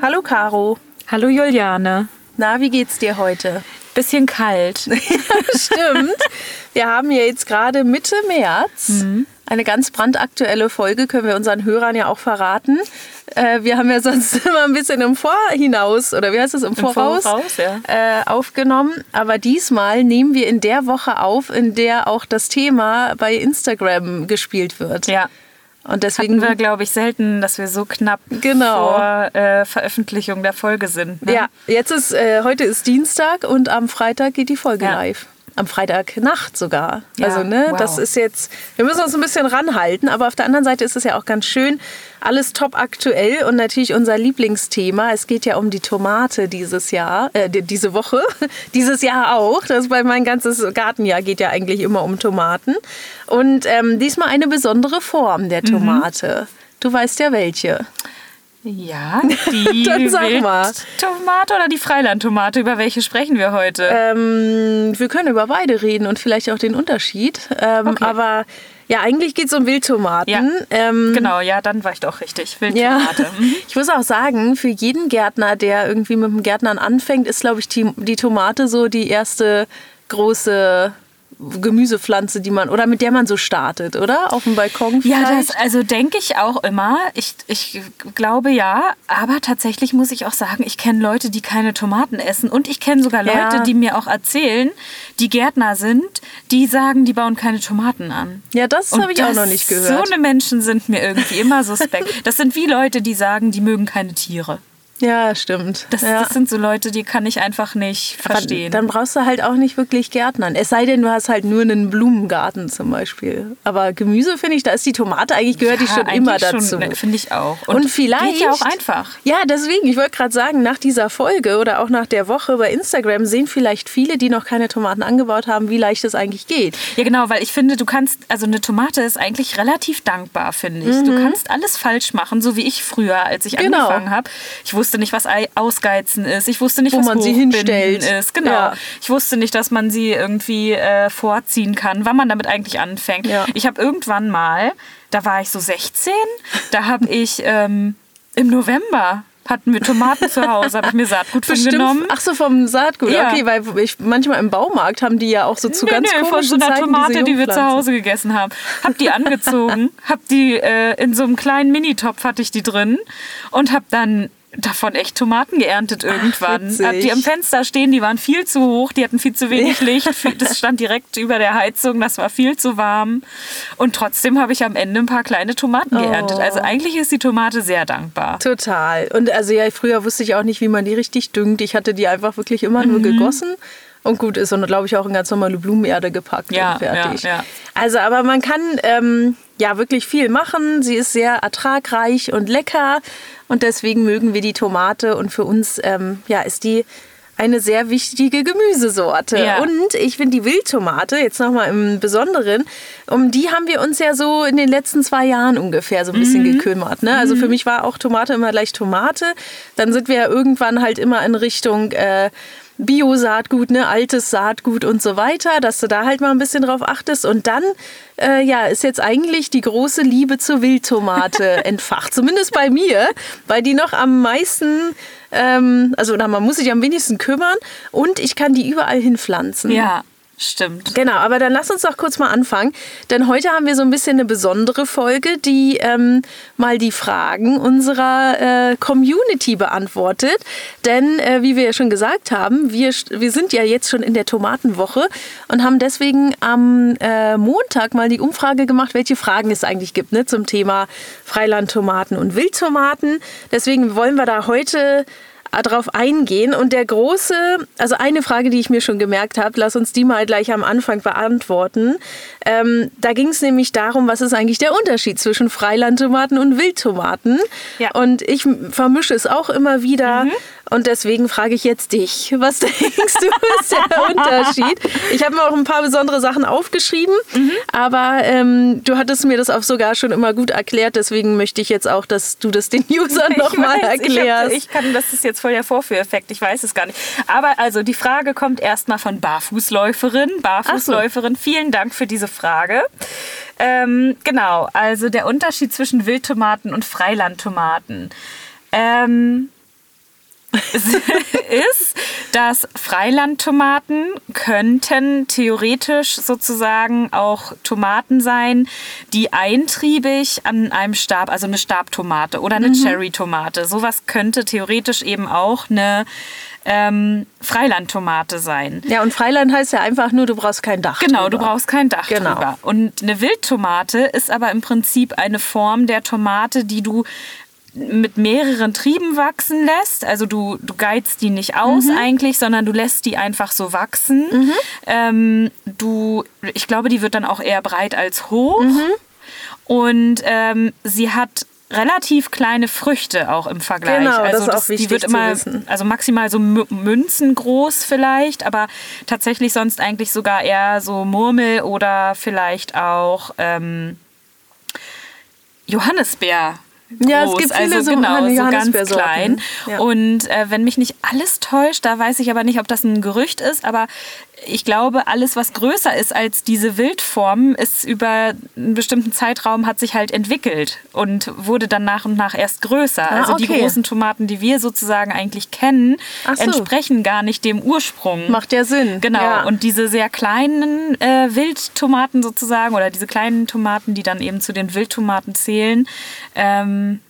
Hallo Caro. Hallo Juliane. Na, wie geht's dir heute? Bisschen kalt. Stimmt. Wir haben ja jetzt gerade Mitte März. Mhm. Eine ganz brandaktuelle Folge können wir unseren Hörern ja auch verraten. Äh, wir haben ja sonst immer ein bisschen im Vorhinaus oder wie heißt es im Voraus, Voraus, ja. äh, aufgenommen. Aber diesmal nehmen wir in der Woche auf, in der auch das Thema bei Instagram gespielt wird. Ja. Und deswegen Hatten wir, glaube ich, selten, dass wir so knapp Genau. vor äh, Veröffentlichung der Folge sind. Ne? Ja, jetzt ist, äh, heute ist Dienstag und am Freitag geht die Folge Ja. live. Am Freitagnacht sogar. Ja, also, ne, wow. das ist jetzt, wir müssen uns ein bisschen ranhalten, aber auf der anderen Seite ist es ja auch ganz schön, alles top aktuell und natürlich unser Lieblingsthema. Es geht ja um die Tomate dieses Jahr, äh, die- diese Woche, dieses Jahr auch. Das bei mein ganzes Gartenjahr geht ja eigentlich immer um Tomaten. Und ähm, diesmal eine besondere Form Mhm. der Tomate. Du weißt ja welche. Ja, die Dann sag mal. Wildtomate oder die Freilandtomate, über welche sprechen wir heute? Ähm, wir können über beide reden und vielleicht auch den Unterschied. Ähm, Okay. Aber ja, eigentlich geht es um Wildtomaten. Ja. Ähm, genau, ja, dann war ich doch richtig. Ja, Wildtomate. Mhm. ich muss auch sagen, für jeden Gärtner, der irgendwie mit dem Gärtnern anfängt, ist, glaube ich, die, die Tomate so die erste große Gemüsepflanze, die man oder mit der man so startet, oder? Auf dem Balkon Ja, vielleicht? das, also denke ich auch immer. Ich, ich glaube ja, aber tatsächlich muss ich auch sagen, ich kenne Leute, die keine Tomaten essen und ich kenne sogar Leute, Ja. die mir auch erzählen, die Gärtner sind, die sagen, die bauen keine Tomaten an. ja, das habe ich auch noch nicht gehört. So eine Menschen sind mir irgendwie immer suspekt. Das sind wie Leute, die sagen, die mögen keine Tiere. Ja, stimmt. Das, ja. das sind so Leute, die kann ich einfach nicht verstehen. Dann brauchst du halt auch nicht wirklich Gärtnern. Es sei denn, du hast halt nur einen Blumengarten zum Beispiel. Aber Gemüse finde ich, da ist die Tomate eigentlich gehört die Ja, schon eigentlich immer schon, dazu. ne, Finde ich auch. Und, vielleicht. Geht ja auch einfach. Ja, deswegen, ich wollte gerade sagen, nach dieser Folge oder auch nach der Woche bei Instagram sehen vielleicht viele, die noch keine Tomaten angebaut haben, wie leicht es eigentlich geht. Ja, genau, weil ich finde, du kannst, also eine Tomate ist eigentlich relativ dankbar, finde ich. Du kannst alles falsch machen, so wie ich früher, als ich Mhm. Genau. angefangen habe. Ich wusste nicht, was Ei- Ausgeizen ist. Ich wusste nicht, Wo was man sie hinstellt. ist. Genau. Ja. Ich wusste nicht, dass man sie irgendwie äh, vorziehen kann, wann man damit eigentlich anfängt. Ja. Ich habe irgendwann mal, da war ich so 16, da habe ich ähm, im November hatten wir Tomaten zu Hause, habe ich mir Saatgut von genommen. Ach so, vom Saatgut. Ja. Okay, weil ich, manchmal im Baumarkt haben die ja auch so zu Nö, ganz von komischen so einer Zeiten Tomate, die wir zu. Hause gegessen haben. Hab die angezogen, hab die äh, in so einem kleinen Minitopf hatte ich die drin und hab dann davon echt Tomaten geerntet irgendwann. witzig. hab die am Fenster stehen, die waren viel zu hoch, die hatten viel zu wenig Licht. Das stand direkt über der Heizung, das war viel zu warm. Und trotzdem habe ich am Ende ein paar kleine Tomaten geerntet. Oh. Also eigentlich ist die Tomate sehr dankbar. Total. Und also ja, früher wusste ich auch nicht, wie man die richtig düngt. Ich hatte die einfach wirklich immer nur Mhm. gegossen. Und gut ist und glaube ich auch in ganz normale Blumenerde gepackt Ja, und fertig. ja, ja. Also, aber man kann ähm, ja wirklich viel machen. Sie ist sehr ertragreich und lecker und deswegen mögen wir die Tomate und für uns ähm, ja ist die eine sehr wichtige Gemüsesorte. Ja. Und ich finde die Wildtomate, jetzt nochmal im Besonderen, um die haben wir uns ja so in den letzten zwei Jahren ungefähr so ein bisschen Mhm. gekümmert. Ne? Also für mich war auch Tomate immer gleich Tomate. Dann sind wir ja irgendwann halt immer in Richtung äh, Bio-Saatgut, ne, altes Saatgut und so weiter, dass du da halt mal ein bisschen drauf achtest. Und dann, äh, ja, ist jetzt eigentlich die große Liebe zur Wildtomate entfacht. Zumindest bei mir, weil die noch am meisten, ähm, also oder man muss sich am wenigsten kümmern und ich kann die überall hinpflanzen. Ja, stimmt. Genau, aber dann lass uns doch kurz mal anfangen. Denn heute haben wir so ein bisschen eine besondere Folge, die ähm, mal die Fragen unserer äh, Community beantwortet. Denn, äh, wie wir ja schon gesagt haben, wir, wir sind ja jetzt schon in der Tomatenwoche und haben deswegen am äh, Montag mal die Umfrage gemacht, welche Fragen es eigentlich gibt ne, zum Thema Freilandtomaten und Wildtomaten. Deswegen wollen wir da heute darauf eingehen. Und der große, also eine Frage, die ich mir schon gemerkt habe, lass uns die mal gleich am Anfang beantworten. Ähm, da ging es nämlich darum, was ist eigentlich der Unterschied zwischen Freilandtomaten und Wildtomaten. Ja. Und ich vermische es auch immer wieder. Und deswegen frage ich jetzt dich, was denkst du ist der Unterschied? Ich habe mir auch ein paar besondere Sachen aufgeschrieben, aber ähm, du hattest mir das auch sogar schon immer gut erklärt. Deswegen möchte ich jetzt auch, dass du das den Usern nochmal weiß, ich hab- erklärst. Ich, kann, das ist jetzt voll der Vorführeffekt, ich weiß es gar nicht. Aber also die Frage kommt erstmal von Barfußläuferin. Barfußläuferin, vielen Dank für diese Frage. Ähm, genau, also der Unterschied zwischen Wildtomaten und Freilandtomaten. Ähm, ist, dass Freilandtomaten könnten theoretisch sozusagen auch Tomaten sein, die eintriebig an einem Stab, also eine Stabtomate oder eine mhm. Cherry-Tomate, sowas könnte theoretisch eben auch eine ähm, Freilandtomate sein. Ja, und Freiland heißt ja einfach nur, du brauchst kein Dach. Genau, drüber. du brauchst kein Dach genau. drüber. Und eine Wildtomate ist aber im Prinzip eine Form der Tomate, die du mit mehreren Trieben wachsen lässt. Also du, du geizt die nicht aus mhm. eigentlich, sondern du lässt die einfach so wachsen. Mhm. Ähm, du, ich glaube, die wird dann auch eher breit als hoch. Mhm. Und ähm, sie hat relativ kleine Früchte auch im Vergleich. Genau, also das ist auch wichtig die wird immer, also maximal so Münzen groß vielleicht, aber tatsächlich sonst eigentlich sogar eher so Murmel oder vielleicht auch ähm, Johannisbeer groß. Ja, es gibt viele also, so, genau, so ganz klein. Ja. Und äh, wenn mich nicht alles täuscht, da weiß ich aber nicht, ob das ein Gerücht ist, aber ich glaube, alles, was größer ist als diese Wildform, ist über einen bestimmten Zeitraum hat sich halt entwickelt und wurde dann nach und nach erst größer. Ah, also okay. die großen Tomaten, die wir sozusagen eigentlich kennen, so. entsprechen gar nicht dem Ursprung. Macht ja Sinn. Genau. Ja. Und diese sehr kleinen äh, Wildtomaten sozusagen oder diese kleinen Tomaten, die dann eben zu den Wildtomaten zählen, ähm,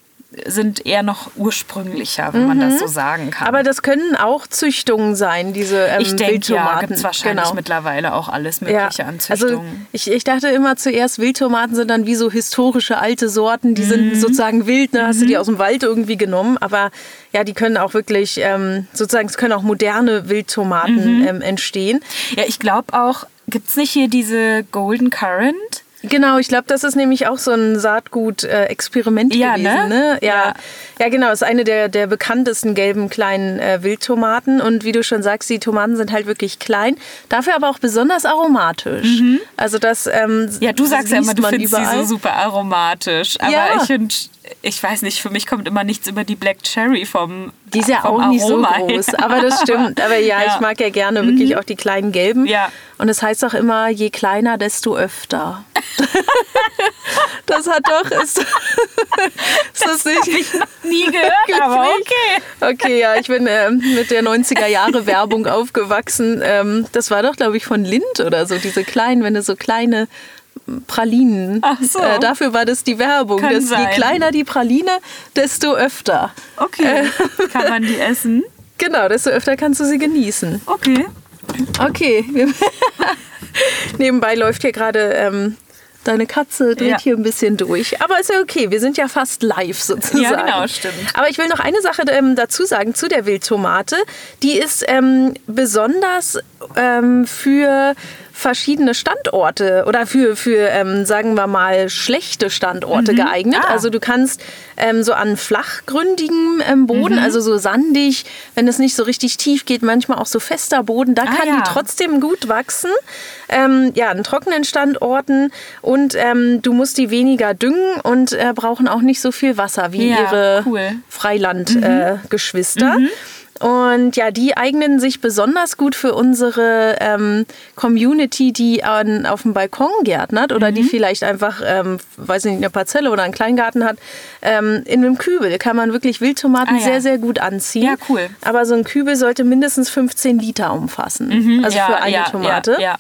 sind eher noch ursprünglicher, wenn mhm. man das mhm. so sagen kann. Aber das können auch Züchtungen sein, diese ähm, ich denke, Wildtomaten. Ja, gibt es wahrscheinlich genau. mittlerweile auch alles Mögliche ja. an also Züchtungen. Also ich, ich dachte immer zuerst, Wildtomaten sind dann wie so historische alte Sorten, die mhm. sind sozusagen wild, ne? hast du die mhm. aus dem Wald irgendwie genommen, aber ja, die können auch wirklich, ähm, sozusagen, es können auch moderne Wildtomaten mhm. ähm, entstehen. Ja, ich glaube auch, gibt es nicht hier diese Golden Currant? Genau, ich glaube, das ist nämlich auch so ein Saatgut-Experiment ja, gewesen. Ne? ne? Ja. ja. ja, genau, ist eine der, der bekanntesten gelben kleinen äh, Wildtomaten. Und wie du schon sagst, die Tomaten sind halt wirklich klein, dafür aber auch besonders aromatisch. Mhm. Also das ähm, Ja, du sagst ja immer, du findest überall. sie so super aromatisch. Aber ja. ich finde ich weiß nicht, für mich kommt immer nichts über die Black Cherry vom Die ist ja auch Aroma nicht so groß, aber das stimmt. Aber ja, ja. ich mag ja gerne wirklich mhm. auch die kleinen gelben. Ja. Und es das heißt auch immer, je kleiner, desto öfter. das hat doch... Ist, ist das, das nicht? ich noch nie gehört, aber okay. Okay, ja, ich bin äh, mit der 90er Jahre Werbung aufgewachsen. Ähm, das war doch, glaube ich, von Lind oder so, diese kleinen, wenn du so kleine Pralinen. Ach so. Äh, dafür war das die Werbung. Kann dass sein. Je kleiner die Praline, desto öfter. Okay. Äh, Kann man die essen? Genau, desto öfter kannst du sie genießen. Okay. Okay. Nebenbei läuft hier gerade ähm, deine Katze dreht ja. hier ein bisschen durch. Aber ist ja okay, wir sind ja fast live sozusagen. Ja, genau, stimmt. Aber ich will noch eine Sache ähm, dazu sagen zu der Wildtomate. Die ist ähm, besonders ähm, für verschiedene Standorte oder für, für ähm, sagen wir mal, schlechte Standorte mhm. geeignet. Ah. Also du kannst ähm, so an flachgründigem ähm, Boden, mhm. also so sandig, wenn es nicht so richtig tief geht, manchmal auch so fester Boden, da ah, kann ja. die trotzdem gut wachsen. Ähm, ja, an trockenen Standorten und ähm, du musst die weniger düngen und äh, brauchen auch nicht so viel Wasser wie ja, ihre cool. Freilandgeschwister. Äh, und ja, die eignen sich besonders gut für unsere ähm, Community, die an, auf dem Balkon gärtnert oder mhm. die vielleicht einfach, ähm, weiß nicht, eine Parzelle oder einen Kleingarten hat. Ähm, in einem Kübel kann man wirklich Wildtomaten ah, ja. sehr, sehr gut anziehen. Ja, cool. Aber so ein Kübel sollte mindestens 15 Liter umfassen. Mhm, also ja, für eine ja, Tomate. Ja,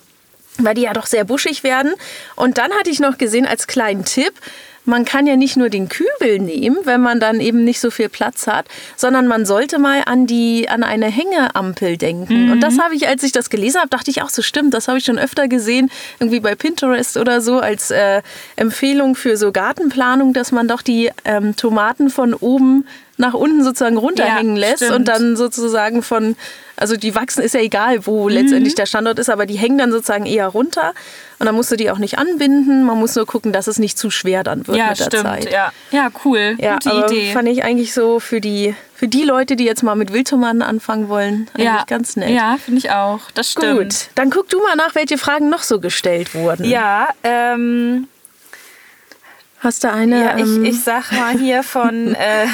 weil die ja doch sehr buschig werden. Und dann hatte ich noch gesehen als kleinen Tipp, man kann ja nicht nur den Kübel nehmen, wenn man dann eben nicht so viel Platz hat, sondern man sollte mal an die an eine Hängeampel denken. Mhm. Und das habe ich, als ich das gelesen habe, dachte ich auch so stimmt. Das habe ich schon öfter gesehen, irgendwie bei Pinterest oder so als äh, Empfehlung für so Gartenplanung, dass man doch die ähm, Tomaten von oben nach unten sozusagen runterhängen ja, lässt stimmt. und dann sozusagen von, also die wachsen ist ja egal, wo mhm. letztendlich der Standort ist, aber die hängen dann sozusagen eher runter und dann musst du die auch nicht anbinden. Man muss nur gucken, dass es nicht zu schwer dann wird ja, mit der stimmt, Zeit. Ja, ja cool. Ja, Gute aber Idee. Fand ich eigentlich so für die, für die Leute, die jetzt mal mit Wildtomaten anfangen wollen, eigentlich ja. ganz nett. Ja, finde ich auch. Das stimmt. Gut, dann guck du mal nach, welche Fragen noch so gestellt wurden. Ja, ähm. Hast du eine? Ja, ich, ähm, ich sag mal hier von. äh,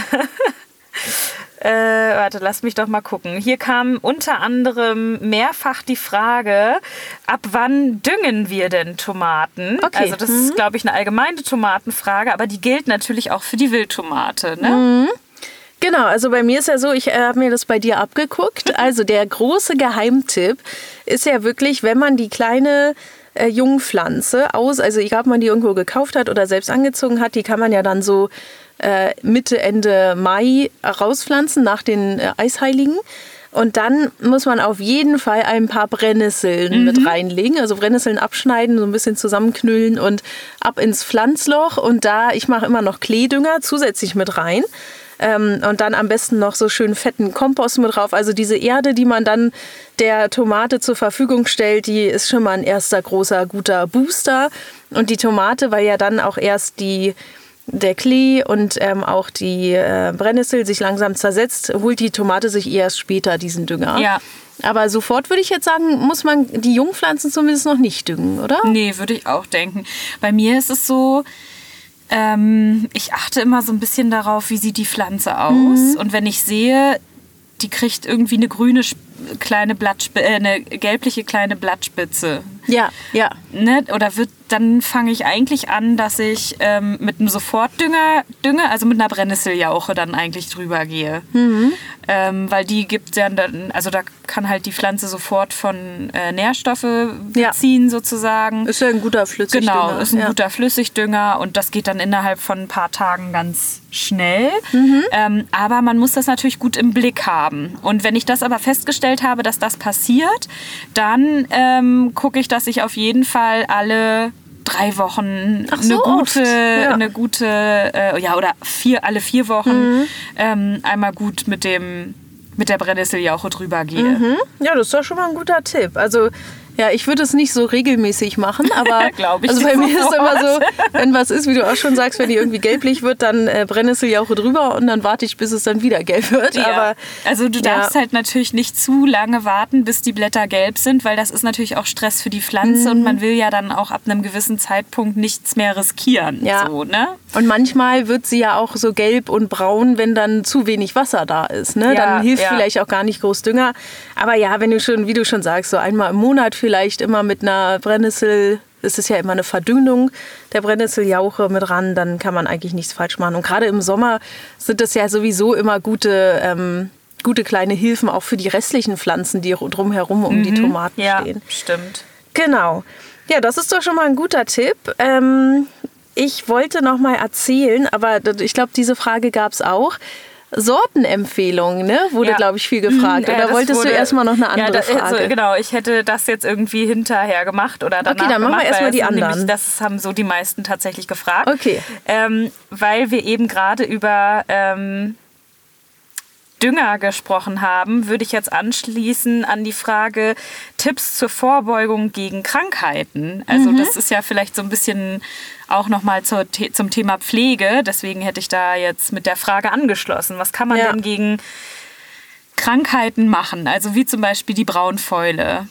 äh, warte, lass mich doch mal gucken. Hier kam unter anderem mehrfach die Frage, ab wann düngen wir denn Tomaten? Okay. Also das mhm. ist, glaube ich, eine allgemeine Tomatenfrage, aber die gilt natürlich auch für die Wildtomate. Ne? Mhm. Genau, also bei mir ist ja so, ich äh, habe mir das bei dir abgeguckt. Also der große Geheimtipp ist ja wirklich, wenn man die kleine äh, Jungpflanze aus, also egal ob man die irgendwo gekauft hat oder selbst angezogen hat, die kann man ja dann so äh, Mitte, Ende Mai rauspflanzen nach den äh, Eisheiligen. Und dann muss man auf jeden Fall ein paar Brennnesseln mhm. mit reinlegen. Also Brennnesseln abschneiden, so ein bisschen zusammenknüllen und ab ins Pflanzloch. Und da, ich mache immer noch Kleedünger zusätzlich mit rein. Ähm, und dann am besten noch so schön fetten Kompost mit drauf. Also diese Erde, die man dann der Tomate zur Verfügung stellt, die ist schon mal ein erster großer, guter Booster. Und die Tomate, weil ja dann auch erst die der Klee und ähm, auch die äh, Brennnessel sich langsam zersetzt, holt die Tomate sich erst später diesen Dünger. Ja. Aber sofort würde ich jetzt sagen, muss man die Jungpflanzen zumindest noch nicht düngen, oder? Nee, würde ich auch denken. Bei mir ist es so, ähm, ich achte immer so ein bisschen darauf, wie sieht die Pflanze aus. Mhm. Und wenn ich sehe, die kriegt irgendwie eine grüne kleine Blattspitze, äh, eine gelbliche kleine Blattspitze. Ja, ja. Ne? Oder wird, dann fange ich eigentlich an, dass ich ähm, mit einem Sofortdünger dünge, also mit einer Brennnesseljauche dann eigentlich drüber gehe. Mhm. Ähm, weil die gibt ja dann, also da kann halt die Pflanze sofort von äh, Nährstoffe beziehen ja. sozusagen. Ist ja ein guter Flüssigdünger. Genau, ist ein ja. guter Flüssigdünger und das geht dann innerhalb von ein paar Tagen ganz schnell. Mhm. Ähm, aber man muss das natürlich gut im Blick haben. Und wenn ich das aber festgestellt habe, dass das passiert, dann ähm, gucke ich, dass ich auf jeden Fall alle drei Wochen so, eine gute, ja. eine gute, äh, ja oder vier, alle vier Wochen mhm. ähm, einmal gut mit dem mit der Brennnesseljauche drüber gehe. Mhm. Ja, das ist doch schon mal ein guter Tipp. Also ja, ich würde es nicht so regelmäßig machen, aber ich also bei mir ist immer so, wenn was ist, wie du auch schon sagst, wenn die irgendwie gelblich wird, dann äh, Brennnessel drüber und dann warte ich, bis es dann wieder gelb wird. Ja. Aber, also du darfst ja. halt natürlich nicht zu lange warten, bis die Blätter gelb sind, weil das ist natürlich auch Stress für die Pflanze mhm. und man will ja dann auch ab einem gewissen Zeitpunkt nichts mehr riskieren. Ja. So, ne? Und manchmal wird sie ja auch so gelb und braun, wenn dann zu wenig Wasser da ist. Ne? Ja, dann hilft vielleicht auch gar nicht groß Dünger. Aber ja, wenn du schon, wie du schon sagst, so einmal im Monat vielleicht vielleicht immer mit einer Brennnessel, es ist ja immer eine Verdünnung der Brennnesseljauche mit ran, dann kann man eigentlich nichts falsch machen. Und gerade im Sommer sind das ja sowieso immer gute, ähm, gute kleine Hilfen auch für die restlichen Pflanzen, die drumherum um mhm. die Tomaten ja, stehen. Stimmt. Genau. Ja, das ist doch schon mal ein guter Tipp. Ähm, ich wollte noch mal erzählen, aber ich glaube, diese Frage gab es auch. Sortenempfehlungen, ne? Wurde, ja. glaube ich, viel gefragt. Oder ja, wolltest wurde, du erstmal noch eine andere ja, das, Frage? Also, genau, ich hätte das jetzt irgendwie hinterher gemacht oder danach Okay, dann machen gemacht, wir erstmal die anderen. Nämlich, das haben so die meisten tatsächlich gefragt. Okay. Ähm, weil wir eben gerade über ähm, Dünger gesprochen haben, würde ich jetzt anschließen an die Frage Tipps zur Vorbeugung gegen Krankheiten. Also mhm. das ist ja vielleicht so ein bisschen auch nochmal zum Thema Pflege. Deswegen hätte ich da jetzt mit der Frage angeschlossen. Was kann man ja. denn gegen Krankheiten machen? Also wie zum Beispiel die Braunfäule.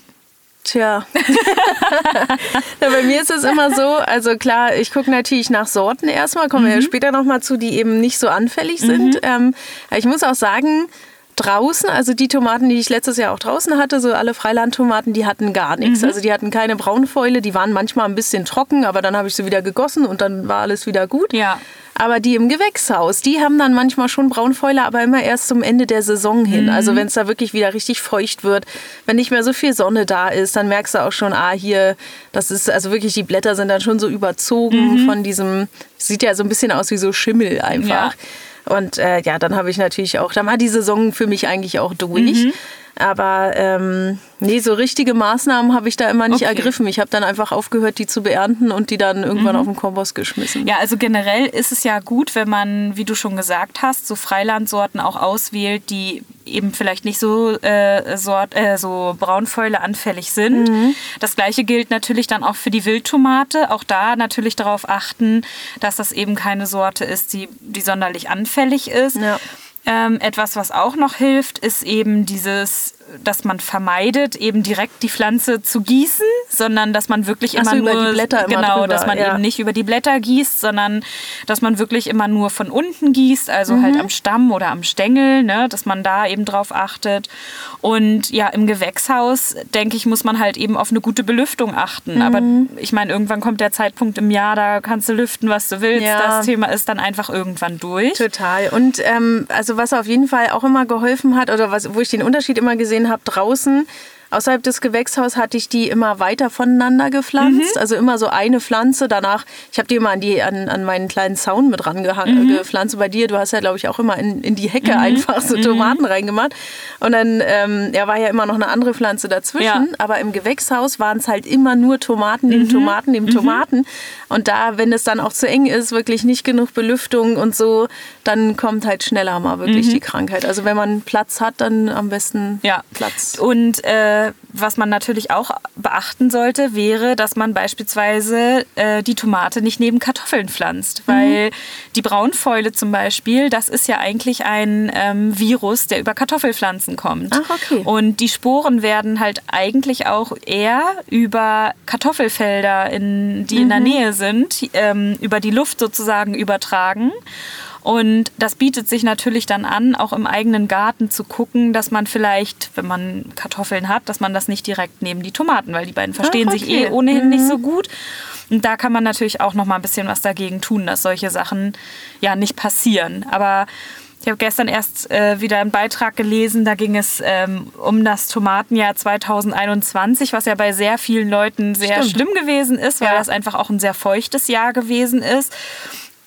Tja. ja, bei mir ist es immer so, also klar, ich gucke natürlich nach Sorten erstmal, kommen mhm. wir ja mhm. später nochmal zu, die eben nicht so anfällig sind. Mhm. Ähm, ich muss auch sagen, draußen, also die Tomaten, die ich letztes Jahr auch draußen hatte, so alle Freilandtomaten, die hatten gar nichts. Mhm. Also die hatten keine Braunfäule, die waren manchmal ein bisschen trocken, aber dann habe ich sie wieder gegossen und dann war alles wieder gut. Ja. Aber die im Gewächshaus, die haben dann manchmal schon Braunfäule, aber immer erst zum Ende der Saison hin. Mhm. Also wenn es da wirklich wieder richtig feucht wird, wenn nicht mehr so viel Sonne da ist, dann merkst du auch schon, ah, hier, das ist, also wirklich, die Blätter sind dann schon so überzogen mhm. von diesem, sieht ja so ein bisschen aus wie so Schimmel einfach. Ja. Und äh, ja, dann habe ich natürlich auch, dann war die Saison für mich eigentlich auch durch. Mhm. Aber ähm, nee, so richtige Maßnahmen habe ich da immer nicht okay. ergriffen. Ich habe dann einfach aufgehört, die zu beernten und die dann irgendwann mhm. auf den Kompost geschmissen. Ja, also generell ist es ja gut, wenn man, wie du schon gesagt hast, so Freilandsorten auch auswählt, die eben vielleicht nicht so, äh, Sort, äh, so Braunfäule anfällig sind. Mhm. Das gleiche gilt natürlich dann auch für die Wildtomate. Auch da natürlich darauf achten, dass das eben keine Sorte ist, die, die sonderlich anfällig ist. Ja. Ähm, etwas, was auch noch hilft, ist eben dieses dass man vermeidet, eben direkt die Pflanze zu gießen, sondern dass man wirklich immer so, nur über die Blätter immer genau, drüber, dass man ja. eben nicht über die Blätter gießt, sondern dass man wirklich immer nur von unten gießt, also Mhm. halt am Stamm oder am Stängel, ne, dass man da eben drauf achtet. Und ja, im Gewächshaus denke ich, muss man halt eben auf eine gute Belüftung achten. Aber Mhm. ich meine, irgendwann kommt der Zeitpunkt im Jahr, da kannst du lüften, was du willst. Ja. Das Thema ist dann einfach irgendwann durch. Total. Und ähm, also was auf jeden Fall auch immer geholfen hat, oder was, wo ich den Unterschied immer gesehen habe, draußen. Außerhalb des Gewächshauses hatte ich die immer weiter voneinander gepflanzt. Mhm. Also immer so eine Pflanze. Danach, ich habe die immer an, die, an, an meinen kleinen Zaun mit rangehangen, Mhm. gepflanzt. Bei dir, du hast ja, glaube ich, auch immer in, in die Hecke einfach Mhm. so Tomaten reingemacht. Und dann ähm, ja, war ja immer noch eine andere Pflanze dazwischen. Ja. Aber im Gewächshaus waren es halt immer nur Tomaten, neben Tomaten, neben Tomaten. Und da, wenn es dann auch zu eng ist, wirklich nicht genug Belüftung und so, dann kommt halt schneller mal wirklich die Krankheit. Also wenn man Platz hat, dann am besten Ja. Platz. Und äh, was man natürlich auch beachten sollte, wäre, dass man beispielsweise äh, die Tomate nicht neben Kartoffeln pflanzt. Weil die Braunfäule zum Beispiel, das ist ja eigentlich ein ähm, Virus, der über Kartoffelpflanzen kommt. Ach, okay. Und die Sporen werden halt eigentlich auch eher über Kartoffelfelder, in, die in der Nähe sind, ähm, über die Luft sozusagen übertragen. Und das bietet sich natürlich dann an, auch im eigenen Garten zu gucken, dass man vielleicht, wenn man Kartoffeln hat, dass man das nicht direkt neben die Tomaten, weil die beiden verstehen sich okay. eh ohnehin nicht so gut. Und da kann man natürlich auch noch mal ein bisschen was dagegen tun, dass solche Sachen ja nicht passieren. Aber ich habe gestern erst äh, wieder einen Beitrag gelesen, da ging es ähm, um das Tomatenjahr 2021, was ja bei sehr vielen Leuten sehr Stimmt. schlimm gewesen ist, weil Ja. das einfach auch ein sehr feuchtes Jahr gewesen ist.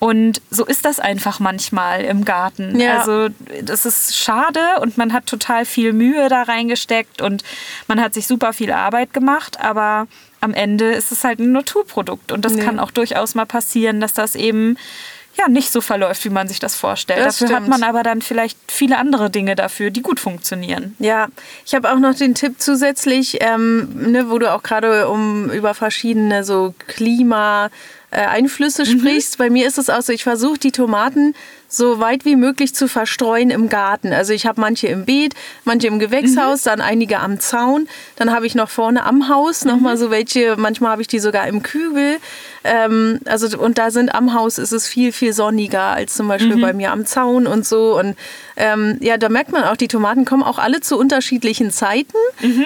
Und so ist das einfach manchmal im Garten. Ja. Also das ist schade und man hat total viel Mühe da reingesteckt und man hat sich super viel Arbeit gemacht, aber am Ende ist es halt ein Naturprodukt und das Nee. kann auch durchaus mal passieren, dass das eben ja nicht so verläuft, wie man sich das vorstellt. Das dafür hat stimmt. man aber dann vielleicht viele andere Dinge dafür, die gut funktionieren. Ja, ich habe auch noch den Tipp zusätzlich, ähm, ne, wo du auch gerade um über verschiedene so Klima äh, Einflüsse sprichst. Bei mir ist es auch so, ich versuche die Tomaten so weit wie möglich zu verstreuen im Garten. Also ich habe manche im Beet, manche im Gewächshaus, dann einige am Zaun. Dann habe ich noch vorne am Haus noch mal so welche, manchmal habe ich die sogar im Kübel. Ähm, also und da sind am Haus ist es viel, viel sonniger als zum Beispiel bei mir am Zaun und so. Und ähm, ja, da merkt man auch, die Tomaten kommen auch alle zu unterschiedlichen Zeiten.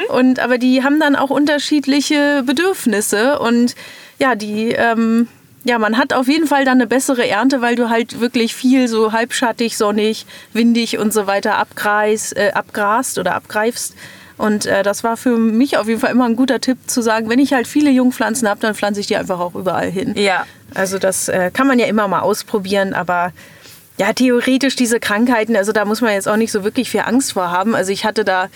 Und aber die haben dann auch unterschiedliche Bedürfnisse. Und ja, die ähm, ja, man hat auf jeden Fall dann eine bessere Ernte, weil du halt wirklich viel so halbschattig, sonnig, windig und so weiter abgreis, äh, abgrast oder abgreifst. Und äh, das war für mich auf jeden Fall immer ein guter Tipp zu sagen, wenn ich halt viele Jungpflanzen habe, dann pflanze ich die einfach auch überall hin. Ja. Also das äh, kann man ja immer mal ausprobieren, aber ja, theoretisch diese Krankheiten, also da muss man jetzt auch nicht so wirklich viel Angst vor haben. Also ich hatte da,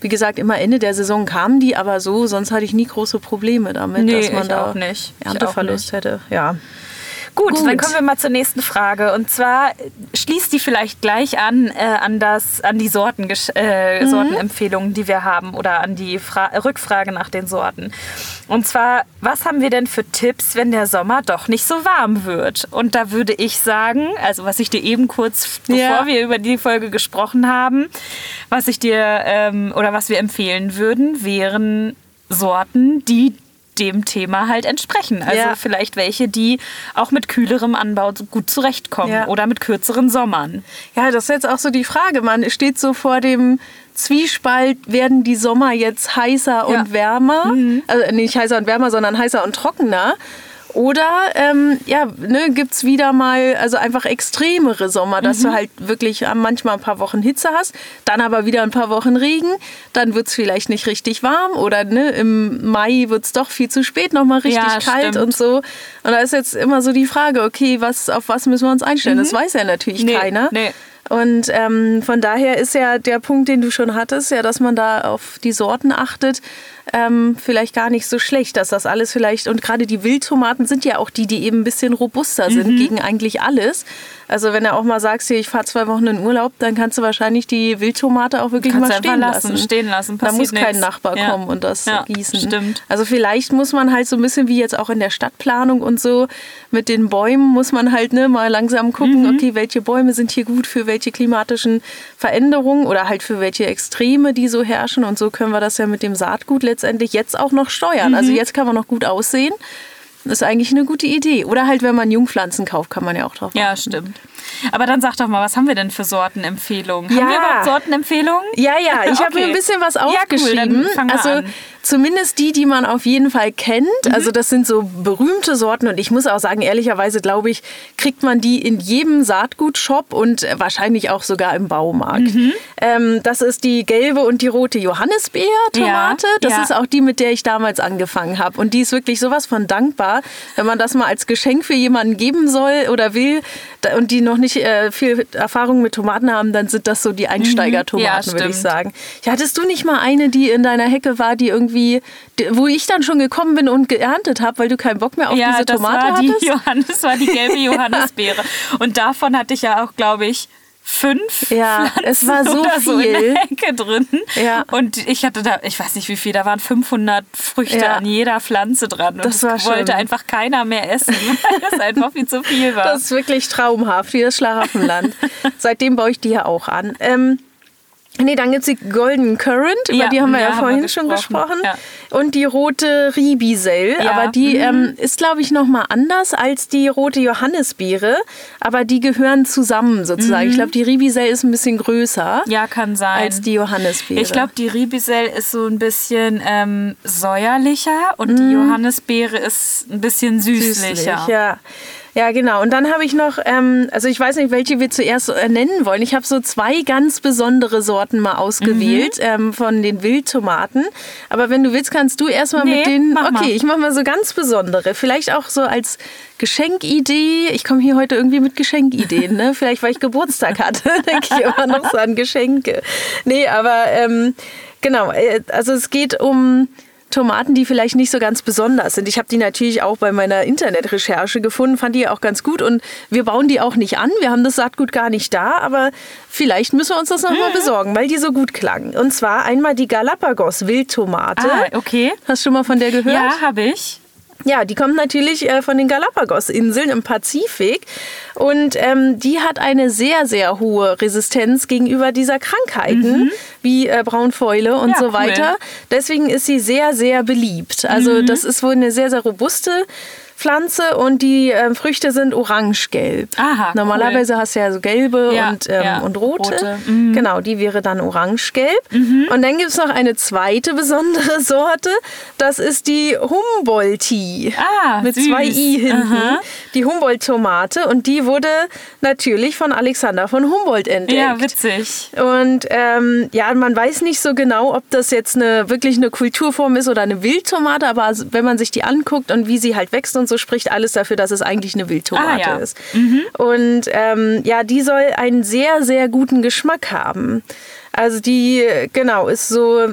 wie gesagt, immer Ende der Saison kamen die, aber so, sonst hatte ich nie große Probleme damit, Nee, dass man da auch nicht. Ich Ernteverlust auch hätte. Ja. Gut, Gut. dann kommen wir mal zur nächsten Frage. Und zwar schließt die vielleicht gleich an, äh, an, das, an die Sorten, äh, Mhm. Sortenempfehlungen, die wir haben oder an die Fra Rückfrage nach den Sorten. Und zwar, was haben wir denn für Tipps, wenn der Sommer doch nicht so warm wird? Und da würde ich sagen, also was ich dir eben kurz, bevor Ja. wir über die Folge gesprochen haben, was ich dir ähm, oder was wir empfehlen würden, wären Sorten, die dem Thema halt entsprechen. Also Ja. vielleicht welche, die auch mit kühlerem Anbau gut zurechtkommen Ja. oder mit kürzeren Sommern. Ja, das ist jetzt auch so die Frage. Man steht so vor dem Zwiespalt, werden die Sommer jetzt heißer Ja. und wärmer? Also nicht heißer und wärmer, sondern heißer und trockener. Oder ähm, ja, ne, gibt es wieder mal also einfach extremere Sommer, dass du halt wirklich äh, manchmal ein paar Wochen Hitze hast, dann aber wieder ein paar Wochen Regen, dann wird es vielleicht nicht richtig warm oder ne, im Mai wird es doch viel zu spät nochmal richtig Ja, kalt stimmt. und so. Und da ist jetzt immer so die Frage, okay, was, auf was müssen wir uns einstellen? Das weiß ja natürlich Nee, keiner. nee. Und ähm, von daher ist ja der Punkt, den du schon hattest, ja, dass man da auf die Sorten achtet. ähm, vielleicht gar nicht so schlecht, dass das alles vielleicht, und gerade die Wildtomaten sind ja auch die, die eben ein bisschen robuster sind Mhm. gegen eigentlich alles. Also wenn du auch mal sagst, hier, ich fahre zwei Wochen in Urlaub, dann kannst du wahrscheinlich die Wildtomate auch wirklich Kannst mal stehen lassen, lassen. stehen lassen, Da muss kein nix. Nachbar Ja. kommen und das Ja, gießen. stimmt. Also vielleicht muss man halt so ein bisschen wie jetzt auch in der Stadtplanung und so mit den Bäumen muss man halt ne, mal langsam gucken, Mhm. okay, welche Bäume sind hier gut für welche klimatischen Veränderungen oder halt für welche Extreme, die so herrschen. Und so können wir das ja mit dem Saatgut letztendlich jetzt auch noch steuern. Also Mhm. jetzt kann man noch gut aussehen. Das ist eigentlich eine gute Idee. Oder halt, wenn man Jungpflanzen kauft, kann man ja auch drauf Ja, stimmt. Aber dann sag doch mal, was haben wir denn für Sortenempfehlungen? Ja. Haben wir überhaupt Sortenempfehlungen? Ja, ja, ich habe Okay. mir ein bisschen was Ja, cool, aufgeschrieben. fang mal also an. Mhm. zumindest die, die man auf jeden Fall kennt. Also das sind so berühmte Sorten und ich muss auch sagen, ehrlicherweise glaube ich, kriegt man die in jedem Saatgutshop und wahrscheinlich auch sogar im Baumarkt. Mhm. Ähm, das ist die gelbe und die rote Johannisbeer-Tomate. Ja, das ja. ist auch die, mit der ich damals angefangen habe. Und die ist wirklich sowas von dankbar, wenn man das mal als Geschenk für jemanden geben soll oder will und die noch nicht äh, viel Erfahrung mit Tomaten haben, dann sind das so die Einsteigertomaten, Ja, würde ich sagen. Ja, hattest du nicht mal eine, die in deiner Hecke war, die irgendwie, wo ich dann schon gekommen bin und geerntet habe, weil du keinen Bock mehr auf ja, diese das Tomate war die hattest? Johannes, war die gelbe Johannisbeere. Und davon hatte ich ja auch, glaube ich, fünf Ja, Pflanzen es war so oder so in viel. der Hecke drin. Ja. Und ich hatte da, ich weiß nicht wie viel, da waren 500 Früchte Ja. an jeder Pflanze dran. Und Das war wollte schon- einfach keiner mehr essen, weil das einfach viel zu viel war. Das ist wirklich traumhaft, wie das Schlaraffenland. Seitdem baue ich die ja auch an. Ähm, nee, dann gibt es die Golden Currant, über Ja, die haben wir ja, ja, vorhin wir schon gesprochen. gesprochen. Ja. Und die rote Ribisel, aber die mhm. ähm, ist, glaube ich, noch mal anders als die rote Johannisbeere. Aber die gehören zusammen sozusagen. Ich glaube, die Ribisel ist ein bisschen größer Mhm. ja, kann sein. als die Johannisbeere. Ich glaube, die Ribisel ist so ein bisschen ähm, säuerlicher und Mhm. die Johannisbeere ist ein bisschen süßlicher. Süßlich, ja. Ja, genau. Und dann habe ich noch, ähm, also ich weiß nicht, welche wir zuerst äh, nennen wollen. Ich habe so zwei ganz besondere Sorten mal ausgewählt Mhm. ähm, von den Wildtomaten. Aber wenn du willst, kannst du erstmal Nee, mit denen. mach okay, mal. ich mache mal so ganz besondere. Vielleicht auch so als Geschenkidee. Ich komme hier heute irgendwie mit Geschenkideen, ne? Vielleicht, weil ich Geburtstag hatte, denke ich immer noch so an Geschenke. Nee, aber ähm, genau, äh, also es geht um Tomaten, die vielleicht nicht so ganz besonders sind. Ich habe die natürlich auch bei meiner Internetrecherche gefunden, fand die auch ganz gut und wir bauen die auch nicht an. Wir haben das Saatgut gar nicht da, aber vielleicht müssen wir uns das nochmal besorgen, weil die so gut klangen. Und zwar einmal die Galapagos Wildtomate. Ah, okay. Hast du schon mal von der gehört? Ja, habe ich. Ja, die kommt natürlich äh, von den Galapagos-Inseln im Pazifik und ähm, die hat eine sehr, sehr hohe Resistenz gegenüber dieser Krankheiten wie äh, Braunfäule und Ja, so cool. weiter. Deswegen ist sie sehr, sehr beliebt. Also das ist wohl eine sehr, sehr robuste Pflanze und die ähm, Früchte sind orange-gelb. Aha, Normalerweise hast du ja so gelbe Ja, und, ähm, ja, und rote. rote. Mhm. Genau, die wäre dann orange-gelb. Und dann gibt es noch eine zweite besondere Sorte. Das ist die Humboldti. Ah, Mit süß. zwei I hinten. Aha. Die Humboldt-Tomate. Und die wurde natürlich von Alexander von Humboldt entdeckt. Ja, witzig. Und ähm, ja, man weiß nicht so genau, ob das jetzt eine, wirklich eine Kulturform ist oder eine Wildtomate, aber wenn man sich die anguckt und wie sie halt wächst und so, spricht alles dafür, dass es eigentlich eine Wildtomate Ah, ja. ist. Und ähm, ja, die soll einen sehr, sehr guten Geschmack haben. Also die, genau, ist so,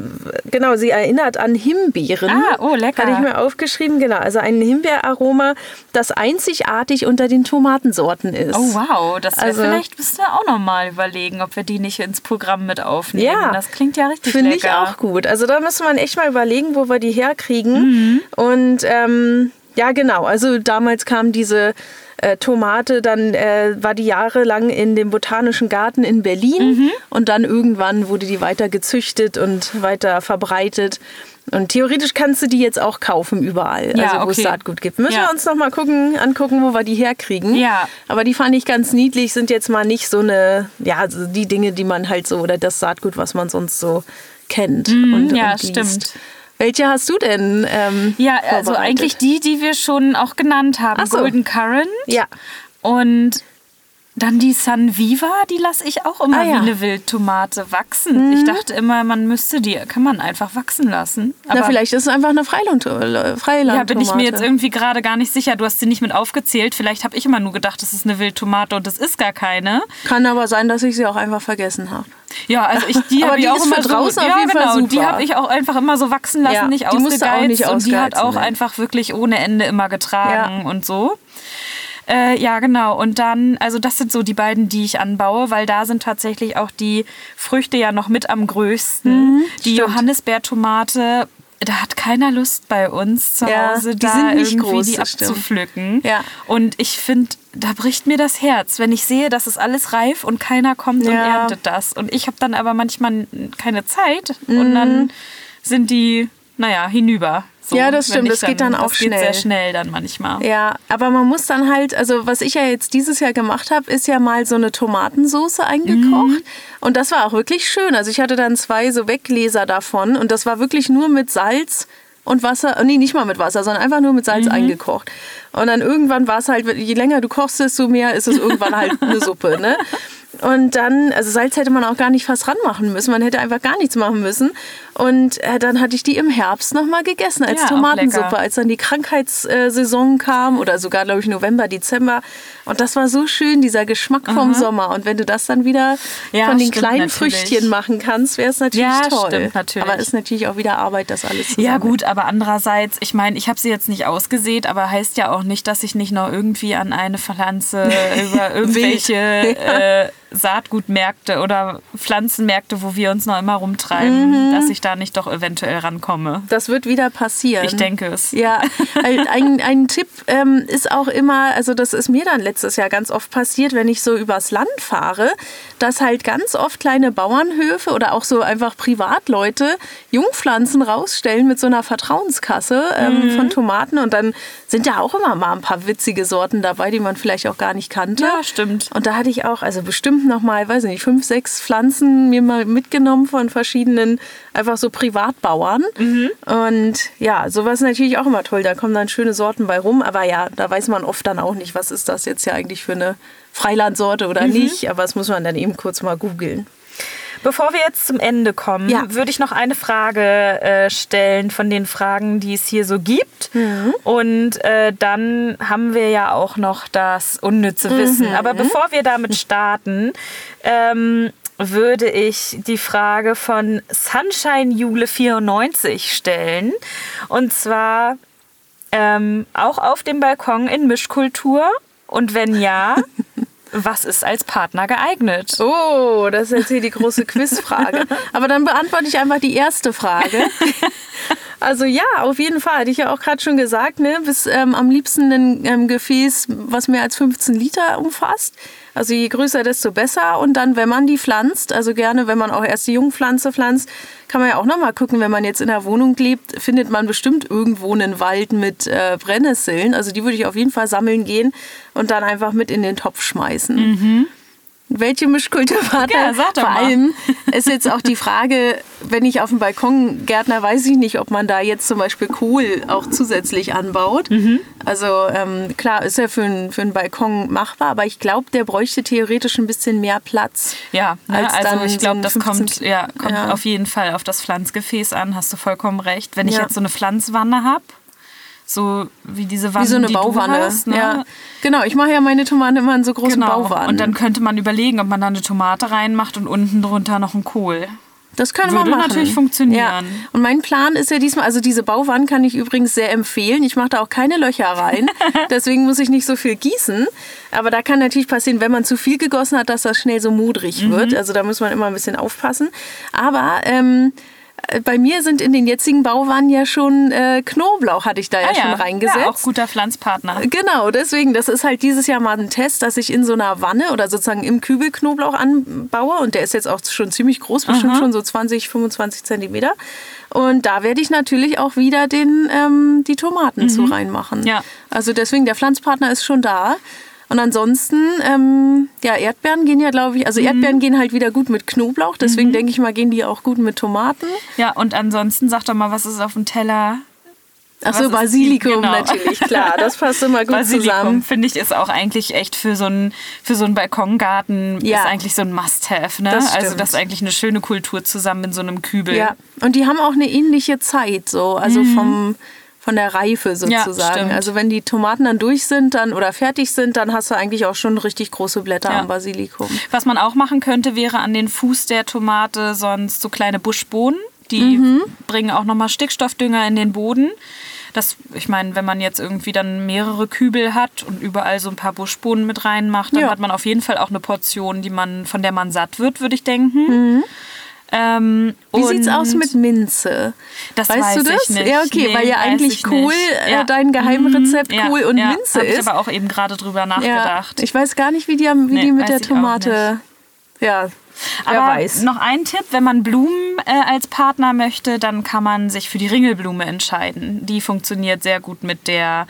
genau, sie erinnert an Himbeeren. Ah, oh, lecker. Hatte ich mir aufgeschrieben, genau. Also ein Himbeeraroma, das einzigartig unter den Tomatensorten ist. Oh wow, das wär Also- vielleicht müssen wir auch noch mal überlegen, ob wir die nicht ins Programm mit aufnehmen. Ja. das klingt ja richtig Finde ich auch gut. Also da müsste man echt mal überlegen, wo wir die herkriegen. Mhm. Und ähm, ja, genau. Also damals kam diese äh, Tomate, dann äh, war die jahrelang in dem Botanischen Garten in Berlin Mhm. und dann irgendwann wurde die weiter gezüchtet und weiter verbreitet. Und theoretisch kannst du die jetzt auch kaufen überall, Ja, also wo es okay. Saatgut gibt. Müssen Ja. wir uns noch mal gucken, angucken, wo wir die herkriegen. Ja. Aber die fand ich ganz niedlich, sind jetzt mal nicht so eine, ja, die Dinge, die man halt so, oder das Saatgut, was man sonst so kennt und, Mhm, ja, und stimmt. Welche hast du denn? Ähm, Ja, also eigentlich die, die wir schon auch genannt haben. So. Golden Currant Ja. und Dann die San Viva, die lasse ich auch immer Ah, ja. wie eine Wildtomate wachsen. Ich dachte immer, man müsste die, kann man einfach wachsen lassen. Na, vielleicht ist es einfach eine Freiland Freilandtomate. Ja, bin ich mir jetzt irgendwie gerade gar nicht sicher. Du hast sie nicht mit aufgezählt. Vielleicht habe ich immer nur gedacht, das ist eine Wildtomate und das ist gar keine. Kann aber sein, dass ich sie auch einfach vergessen habe. Ja, also ich, die Aber habe die ich auch immer draußen so, auf ja, jeden Fall genau, die super. habe ich auch einfach immer so wachsen lassen, Ja, nicht die auch ausgegeizt nicht und die hat auch ne. einfach wirklich ohne Ende immer getragen Ja. und so. Äh, ja, genau. Und dann, also das sind so die beiden, die ich anbaue, weil da sind tatsächlich auch die Früchte ja noch mit am größten. die stimmt. Johannisbeertomate, da hat keiner Lust bei uns zu Ja, Hause, die da irgendwie groß, die abzupflücken. Ja. Und ich finde, da bricht mir das Herz, wenn ich sehe, dass es alles reif und keiner kommt und Ja. erntet das. Und ich habe dann aber manchmal keine Zeit Mhm. und dann sind die, naja, hinüber. So, Ja, das stimmt, das geht dann auch das Geht sehr schnell. schnell dann manchmal. Ja, aber man muss dann halt, also was ich ja jetzt dieses Jahr gemacht habe, ist ja mal so eine Tomatensauce eingekocht. Mhm. Und das war auch wirklich schön. Also ich hatte dann zwei so Weggläser davon und das war wirklich nur mit Salz und Wasser, nee, nicht mal mit Wasser, sondern einfach nur mit Mhm. Salz eingekocht. Und dann irgendwann war es halt, je länger du kochst, desto mehr ist es irgendwann halt eine Suppe, ne? Und dann, also Salz hätte man auch gar nicht fast ranmachen müssen. Man hätte einfach gar nichts machen müssen. Und äh, dann hatte ich die im Herbst nochmal gegessen als Ja, Tomatensuppe, als dann die Krankheitssaison kam oder sogar, glaube ich, November, Dezember. Und das war so schön, dieser Geschmack vom Sommer. Und wenn du das dann wieder Ja, von den kleinen natürlich. Früchtchen machen kannst, wäre es natürlich Ja, toll. stimmt natürlich. Aber ist natürlich auch wieder Arbeit, das alles zusammen. Ja gut, aber andererseits, ich meine, ich habe sie jetzt nicht ausgesät, aber heißt ja auch nicht, dass ich nicht noch irgendwie an eine Pflanze über irgendwelche äh, Saatgutmärkte oder Pflanzenmärkte, wo wir uns noch immer rumtreiben, dass ich da nicht doch eventuell rankomme. Das wird wieder passieren. Ich denke es. Ja, ein, ein Tipp ähm, ist auch immer, also das ist mir dann letztes Jahr ganz oft passiert, wenn ich so übers Land fahre, dass halt ganz oft kleine Bauernhöfe oder auch so einfach Privatleute Jungpflanzen rausstellen mit so einer Vertrauenskasse ähm, von Tomaten und dann sind ja auch immer mal ein paar witzige Sorten dabei, die man vielleicht auch gar nicht kannte. Ja, stimmt. Und da hatte ich auch, also bestimmt noch mal, weiß nicht, fünf, sechs Pflanzen mir mal mitgenommen von verschiedenen, einfach so Privatbauern. Und ja, sowas ist natürlich auch immer toll. Da kommen dann schöne Sorten bei rum. Aber ja, da weiß man oft dann auch nicht, was ist das jetzt ja eigentlich für eine Freilandsorte oder nicht. Aber das muss man dann eben kurz mal googeln. Bevor wir jetzt zum Ende kommen, Ja. würde ich noch eine Frage äh, stellen von den Fragen, die es hier so gibt. Und äh, dann haben wir ja auch noch das unnütze Wissen. Aber bevor wir damit starten, ähm, würde ich die Frage von Sunshine Jule 94 stellen. Und zwar ähm, auch auf dem Balkon in Mischkultur. Und wenn ja, was ist als Partner geeignet? Oh, das ist jetzt hier die große Quizfrage. Aber dann beantworte ich einfach die erste Frage. Also ja, auf jeden Fall. Hatte ich ja auch gerade schon gesagt, ne? Bis ähm, am liebsten ein ähm, Gefäß, was mehr als 15 Liter umfasst. Also je größer, desto besser. Und dann, wenn man die pflanzt, also gerne, wenn man auch erst die Jungpflanze pflanzt, kann man ja auch nochmal gucken, wenn man jetzt in der Wohnung lebt, findet man bestimmt irgendwo einen Wald mit äh, Brennnesseln. Also die würde ich auf jeden Fall sammeln gehen und dann einfach mit in den Topf schmeißen. Welche Mischkulturpartner? Ja, sag doch Vor mal. allem ist jetzt auch die Frage, wenn ich auf dem Balkon Gärtner, weiß ich nicht, ob man da jetzt zum Beispiel Kohl auch zusätzlich anbaut. Mhm. Also ähm, klar, ist ja für, einen- für einen Balkon machbar, aber ich glaube, der bräuchte theoretisch ein bisschen mehr Platz. Ja, ne? als also dann ich glaube, ein das 15 kommt, ja, kommt Ja. auf jeden Fall auf das Pflanzgefäß an, hast du vollkommen recht. Wenn ich Ja. jetzt so eine Pflanzwanne habe, so wie diese Wanne, Wie so eine die Bauwanne. hast, ne? ja. Genau, ich mache ja meine Tomaten immer in so großen Genau. Bauwannen. Und dann könnte man überlegen, ob man da eine Tomate reinmacht und unten drunter noch einen Kohl. Das können Würde wir machen. natürlich funktionieren. Ja. Und mein Plan ist ja diesmal, also diese Bauwand kann ich übrigens sehr empfehlen. Ich mache da auch keine Löcher rein. Deswegen muss ich nicht so viel gießen. Aber da kann natürlich passieren, wenn man zu viel gegossen hat, dass das schnell so modrig Mhm. wird. Also da muss man immer ein bisschen aufpassen. Aber ähm, äh, bei mir sind in den jetzigen Bauwannen ja schon äh, Knoblauch, hatte ich da ja, Ah schon reingesetzt. Ja, auch guter Pflanzpartner. Genau, deswegen, das ist halt dieses Jahr mal ein Test, dass ich in so einer Wanne oder sozusagen im Kübel Knoblauch anbaue. Und der ist jetzt auch schon ziemlich groß, bestimmt schon so 20, 25 Zentimeter. Und da werde ich natürlich auch wieder den, ähm, die Tomaten zu reinmachen. Ja. Also deswegen, der Pflanzpartner ist schon da. Und ansonsten, ähm, ja, Erdbeeren gehen ja, glaube ich, also Erdbeeren gehen halt wieder gut mit Knoblauch. Deswegen denke ich mal, gehen die auch gut mit Tomaten. Ja, und ansonsten sag doch mal, was ist auf dem Teller Ach so, Basilikum genau. natürlich, klar. Das passt immer gut Basilikum, zusammen. finde ich, ist auch eigentlich echt für so einen, für so einen Balkongarten ja. ist eigentlich so ein Must-Have. Ne? Das also das ist eigentlich eine schöne Kultur zusammen in so einem Kübel. Ja, und die haben auch eine ähnliche Zeit so, also mhm. vom von der Reife sozusagen. Ja, also wenn die Tomaten dann durch sind dann oder fertig sind, dann hast du eigentlich auch schon richtig große Blätter ja. am Basilikum. Was man auch machen könnte, wäre an den Fuß der Tomate sonst so kleine Buschbohnen. Die mhm. bringen auch nochmal Stickstoffdünger in den Boden. Das, ich meine, wenn man jetzt irgendwie dann mehrere Kübel hat und überall so ein paar Buschbohnen mit reinmacht, dann ja. hat man auf jeden Fall auch eine Portion, die man, von der man satt wird, würde ich denken. Mhm. Ähm, Wie sieht's aus mit Minze? Das weißt du das? Nicht. Ja, okay, nee, weil ja eigentlich Kohl äh, ja. dein Geheimrezept mhm. Kohl ja, und ja. Minze Hab ist. Ich aber auch eben gerade drüber nachgedacht. Ich weiß gar nicht, wie die, wie nee, die mit der Tomate. Ja, Wer Aber weiß. noch ein Tipp, wenn man Blumen äh, als Partner möchte, dann kann man sich für die Ringelblume entscheiden. Die funktioniert sehr gut mit der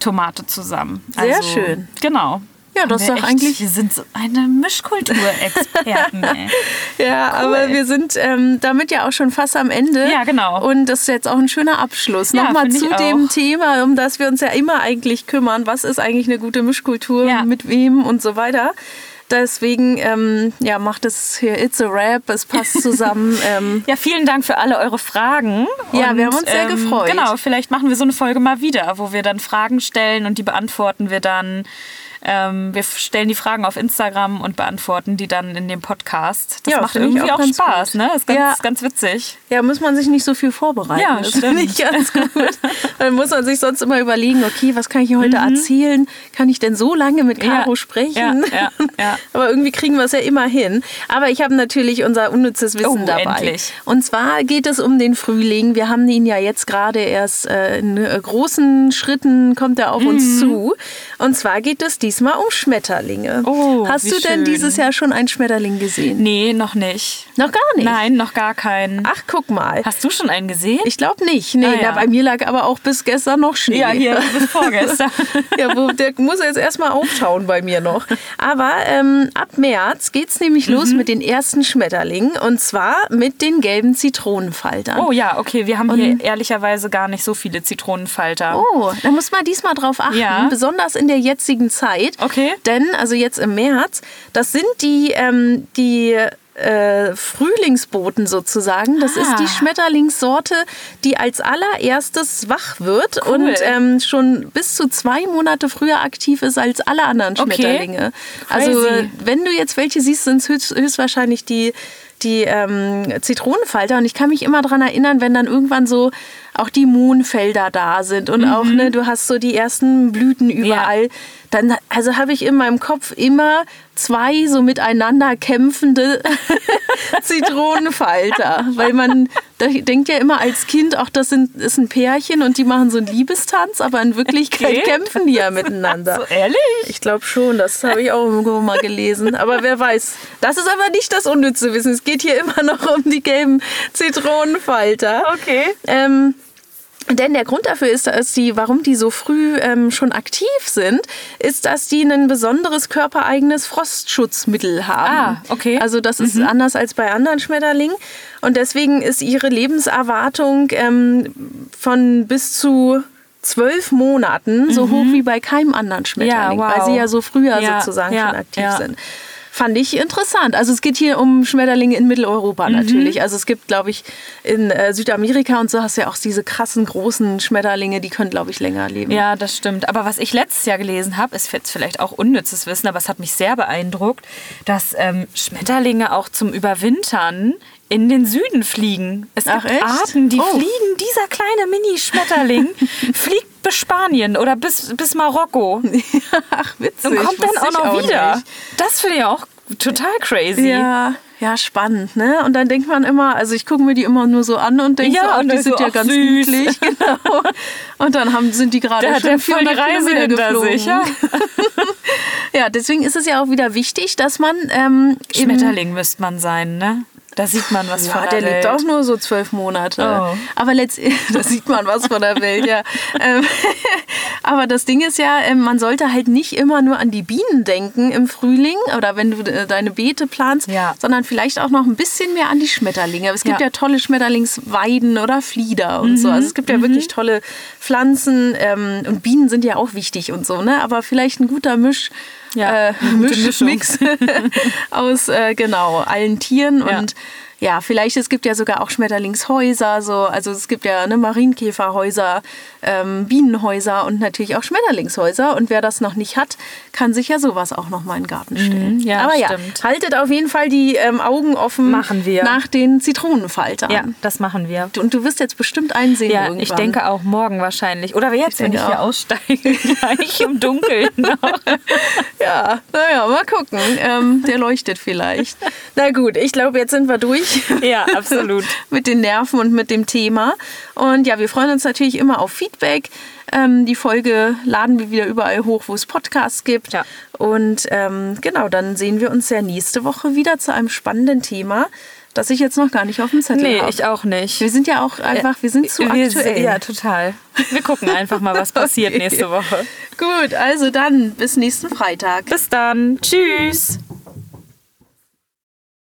Tomate zusammen. Sehr also, schön. Genau. Ja, das ist doch eigentlich. Wir sind so eine Mischkulturexperten. ja, cool. aber wir sind ähm, damit ja auch schon fast am Ende. Ja, genau. Und das ist jetzt auch ein schöner Abschluss. Ja, Nochmal zu dem Thema, um das wir uns ja immer eigentlich kümmern. Was ist eigentlich eine gute Mischkultur? Ja. Mit wem und so weiter. Deswegen ähm, ja, macht es hier It's a Rap, es passt zusammen. Ähm. Ja, vielen Dank für alle eure Fragen. Ja, und, wir haben uns sehr ähm, gefreut. Genau, vielleicht machen wir so eine Folge mal wieder, wo wir dann Fragen stellen und die beantworten wir dann ähm, wir stellen die Fragen auf Instagram und beantworten die dann in dem Podcast. Das ja, macht irgendwie auch, auch Spaß, gut. ne? Ist ganz, ja. ganz witzig. Ja, muss man sich nicht so viel vorbereiten. Ja, das finde ich ganz gut. Dann muss man sich sonst immer überlegen, okay, was kann ich heute mhm. erzählen? Kann ich denn so lange mit Caro ja. sprechen? Ja, ja, Aber irgendwie kriegen wir es ja immer hin. Aber ich habe natürlich unser unnützes Wissen oh, dabei. Endlich. Und zwar geht es um den Frühling. Wir haben ihn ja jetzt gerade erst äh, in äh, großen Schritten kommt er auf mhm. uns zu. Und zwar geht es diesmal um Schmetterlinge. Oh, Hast du denn dieses Jahr schon einen Schmetterling gesehen? Nee, noch nicht. Noch gar nicht? Nein, noch gar keinen. Ach, guck mal. Hast du schon einen gesehen? Ich glaube nicht. Nee, ah, ja. bei mir lag aber auch bis gestern noch Schnee. Ja, hier bis vorgestern. ja, wo, der muss jetzt erstmal auftauen bei mir noch. Aber ähm, ab März geht es nämlich mhm. los mit den ersten Schmetterlingen und zwar mit den gelben Zitronenfaltern. Oh ja, okay. Wir haben und hier ehrlicherweise gar nicht so viele Zitronenfalter. Oh, da muss man diesmal drauf achten. Ja. Besonders in der jetzigen Zeit. Okay. Denn, also jetzt im März, das sind die, ähm, die äh, Frühlingsboten sozusagen. Das ah. ist die ah. Schmetterlingssorte, die als allererstes wach wird cool. und ähm, schon bis zu zwei Monate früher aktiv ist als alle anderen Schmetterlinge. Okay. Also wenn du jetzt welche siehst, sind es höchst, höchstwahrscheinlich die die ähm, Zitronenfalter. Und ich kann mich immer daran erinnern, wenn dann irgendwann so auch die Mohnfelder da sind und mhm. auch, ne, du hast so die ersten Blüten überall. Ja. Dann, also habe ich in meinem Kopf immer zwei so miteinander kämpfende Zitronenfalter. Weil man denkt ja immer als Kind, auch das sind, ist ein Pärchen und die machen so einen Liebestanz, aber in Wirklichkeit okay. kämpfen die ja miteinander. So ehrlich? Ich glaube schon, das habe ich auch irgendwo mal gelesen. Aber wer weiß. Das ist aber nicht das unnütze Wissen. Es geht hier immer noch um die gelben Zitronenfalter. Okay. Ähm, denn der Grund dafür ist, dass die, warum die so früh ähm, schon aktiv sind, ist, dass die ein besonderes körpereigenes Frostschutzmittel haben. Ah, okay. Also das ist mhm. anders als bei anderen Schmetterlingen. Und deswegen ist ihre Lebenserwartung ähm, von bis zu zwölf Monaten so mhm. hoch wie bei keinem anderen Schmetterling, ja, wow. weil sie ja so früher ja, sozusagen ja, schon aktiv sind. Fand ich interessant. Also es geht hier um Schmetterlinge in Mitteleuropa mhm. natürlich. Also es gibt, glaube ich, in äh, Südamerika und so hast du ja auch diese krassen großen Schmetterlinge, die können, glaube ich, länger leben. Ja, das stimmt. Aber was ich letztes Jahr gelesen habe, ist jetzt vielleicht auch unnützes Wissen, aber es hat mich sehr beeindruckt, dass ähm, Schmetterlinge auch zum Überwintern in den Süden fliegen. Es Ach, gibt echt? Arten, die oh. fliegen. Dieser kleine Mini-Schmetterling fliegt bis Spanien oder bis, bis Marokko. Ach, witzig. Und kommt dann auch noch auch wieder. Nicht. Das finde ich auch total crazy. Ja. Ja, spannend, ne? Und dann denkt man immer, also ich gucke mir die immer nur so an und denke ja, so, ach, die sind so, ja ganz süß. niedlich. Genau. Und dann haben, sind die gerade schon der 400 Reise Kilometer geflogen. Sich, ja. ja, deswegen ist es ja auch wieder wichtig, dass man... Ähm, Schmetterling müsste man sein, ne? Da sieht man was ja, von der, der lebt auch nur so zwölf Monate. Oh. Aber letztendlich, da sieht man was von der Welt, ja. Ähm, Aber das Ding ist ja, ähm, man sollte halt nicht immer nur an die Bienen denken im Frühling oder wenn du äh, deine Beete planst, ja. sondern vielleicht auch noch ein bisschen mehr an die Schmetterlinge. Es gibt ja, ja tolle Schmetterlingsweiden oder Flieder und mhm. so. Also es gibt ja mhm. wirklich tolle Pflanzen ähm, und Bienen sind ja auch wichtig und so, ne? Aber vielleicht ein guter Misch. Ja, äh, Misch, Mix aus äh, genau allen Tieren und ja, vielleicht, es gibt ja sogar auch Schmetterlingshäuser, so, also es gibt ja ne, Marienkäferhäuser, ähm, Bienenhäuser und natürlich auch Schmetterlingshäuser. Und wer das noch nicht hat, kann sich ja sowas auch noch mal in den Garten stellen. Mhm, ja, Aber ja, haltet auf jeden Fall die ähm, Augen offen machen wir. nach den Zitronenfaltern. Ja, das machen wir. Und du wirst jetzt bestimmt einen sehen ja, irgendwann. ich denke auch morgen wahrscheinlich. Oder jetzt, ich wenn ich hier aussteige, gleich im Dunkeln noch. ja, naja, mal gucken. Ähm, der leuchtet vielleicht. Na gut, ich glaube, jetzt sind wir durch durch. Ja, absolut. mit den Nerven und mit dem Thema. Und ja, wir freuen uns natürlich immer auf Feedback. Ähm, die Folge laden wir wieder überall hoch, wo es Podcasts gibt. Ja. Und ähm, genau, dann sehen wir uns ja nächste Woche wieder zu einem spannenden Thema das ich jetzt noch gar nicht auf dem Zettel nee, habe. Nee, ich auch nicht. Wir sind ja auch einfach, wir sind zu wir aktuell. Ja, total. Wir gucken einfach mal, was passiert okay. nächste Woche. Gut, also dann bis nächsten Freitag. Bis dann. Tschüss.